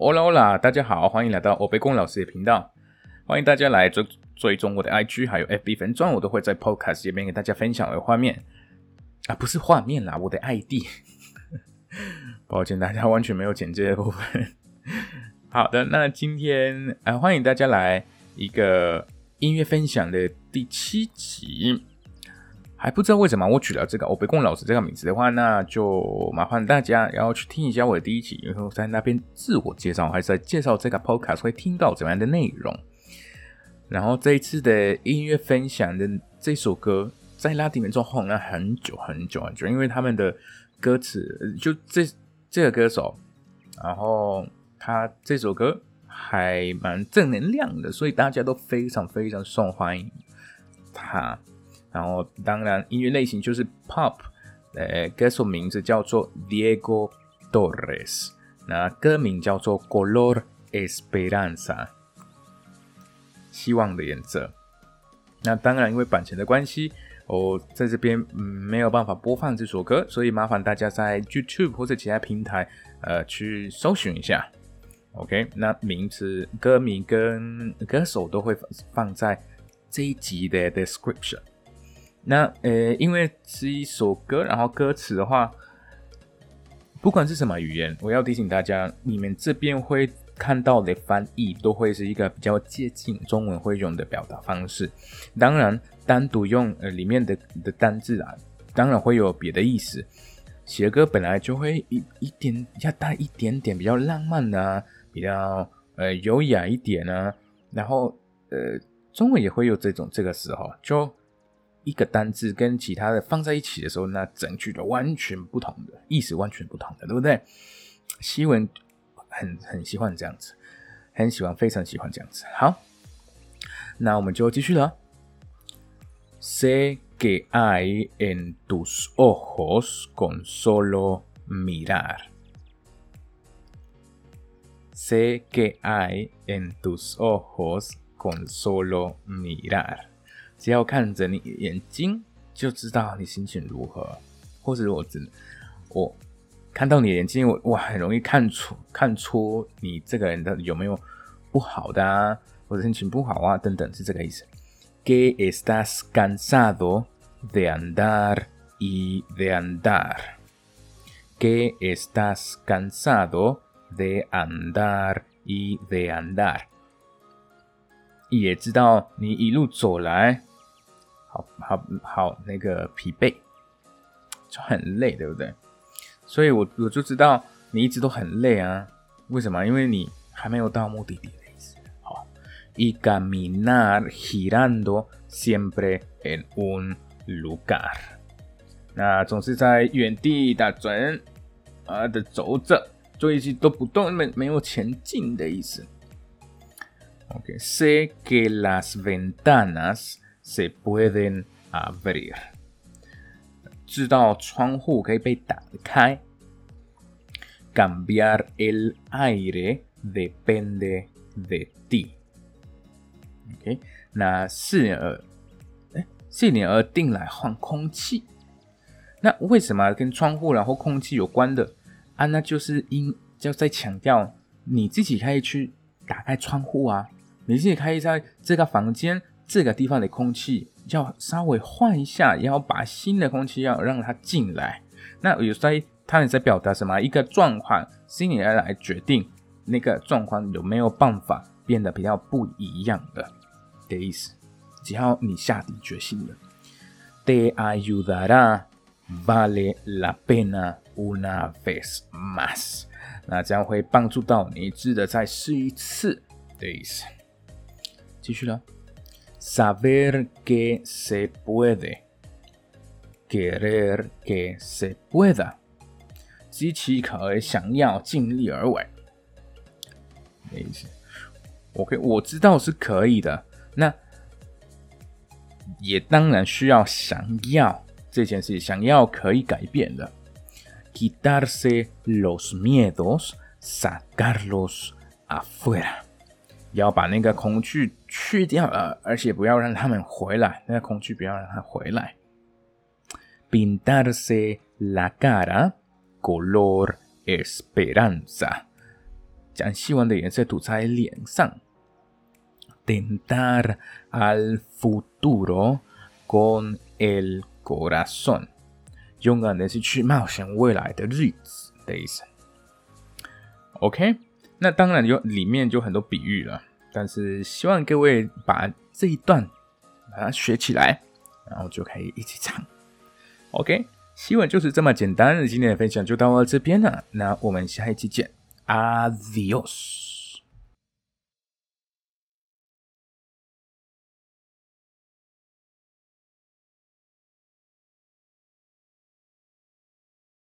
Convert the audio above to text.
Hola Hola，大家好，欢迎来到欧贝公老师的频道。欢迎大家来追追踪我的 IG，还有 FB 粉钻，我都会在 Podcast 这边给大家分享的画面啊，不是画面啦，我的 ID。抱歉，大家完全没有剪接的部分。好的，那今天啊，欢迎大家来一个音乐分享的第七集。还不知道为什么我取了这个欧贝贡老师这个名字的话，那就麻烦大家要去听一下我的第一集，然后在那边自我介绍，还是在介绍这个 Podcast 会听到怎么样的内容。然后这一次的音乐分享的这首歌，在拉丁美洲红了很久很久很久，因为他们的歌词就这这个歌手，然后他这首歌还蛮正能量的，所以大家都非常非常受欢迎他。然后，当然，音乐类型就是 pop。呃，歌手名字叫做 Diego Torres，那歌名叫做 Color Esperanza，希望的颜色。那当然，因为版权的关系，我在这边没有办法播放这首歌，所以麻烦大家在 YouTube 或者其他平台，呃，去搜寻一下。OK，那名字、歌名跟歌手都会放在这一集的 description。那呃，因为是一首歌，然后歌词的话，不管是什么语言，我要提醒大家，你们这边会看到的翻译都会是一个比较接近中文会用的表达方式。当然，单独用呃里面的的单字啊，当然会有别的意思。写歌本来就会一一点要带一点点比较浪漫啊，比较呃优雅一点啊，然后呃中文也会有这种这个时候就。一个单字跟其他的放在一起的时候，那整句就完全不同的意思，完全不同的，对不对？西文很很喜欢这样子，很喜欢，非常喜欢这样子。好，那我们就继续了。Sé que hay en tus ojos con solo mirar. Sé que hay en tus ojos con solo mirar. 只要看着你眼睛，就知道你心情如何。或者我只我看到你眼睛，我我很容易看出看出你这个人的有没有不好的啊，或者心情不好啊等等，是这个意思。Que estás cansado de andar y de andar. Que estás cansado de andar y de andar. 也知道你一路走来。好好，那个疲惫就很累，对不对？所以，我我就知道你一直都很累啊。为什么？因为你还没有到目的地的意思。好，y caminar girando siempre en un lugar。那总是在原地打转啊的走着，就一直都不动，没没有前进的意思。OK，sé que las ventanas se pueden abrir，知道窗户可以被打开。Cambiar el aire depende de ti。OK，那四年而哎，四年而定来换空气。那为什么跟窗户然后空气有关的啊？那就是因就在强调你自己可以去打开窗户啊，你自己可以在这个房间。这个地方的空气要稍微换一下，要把新的空气要让它进来。那有在他也在表达什么？一个状况，心理来决定那个状况有没有办法变得比较不一样的的意思。只要你下定决心了，te ayudará vale la pena una vez más。那这样会帮助到你，值得再试一次的意思。继续了。saber que se puede, querer que se pueda，极其可而想要尽力而为。没意思。OK，我知道是可以的，那也当然需要想要这件事，想要可以改变的。Quitarse los miedos, sacarlos afuera。 要把那个恐惧去掉，呃，而且不要让他们回来，那个恐惧不要让它回来。Pintarse la cara color esperanza，将希望的颜色涂在脸上。Tentar al futuro con el corazón，勇敢的是去冒险未来的日子的意思。OK，那当然有里面就很多比喻了，但是希望各位把这一段把它学起来，然后就可以一起唱。OK，希望就是这么简单。今天的分享就到这边了，那我们下一期见，Adios。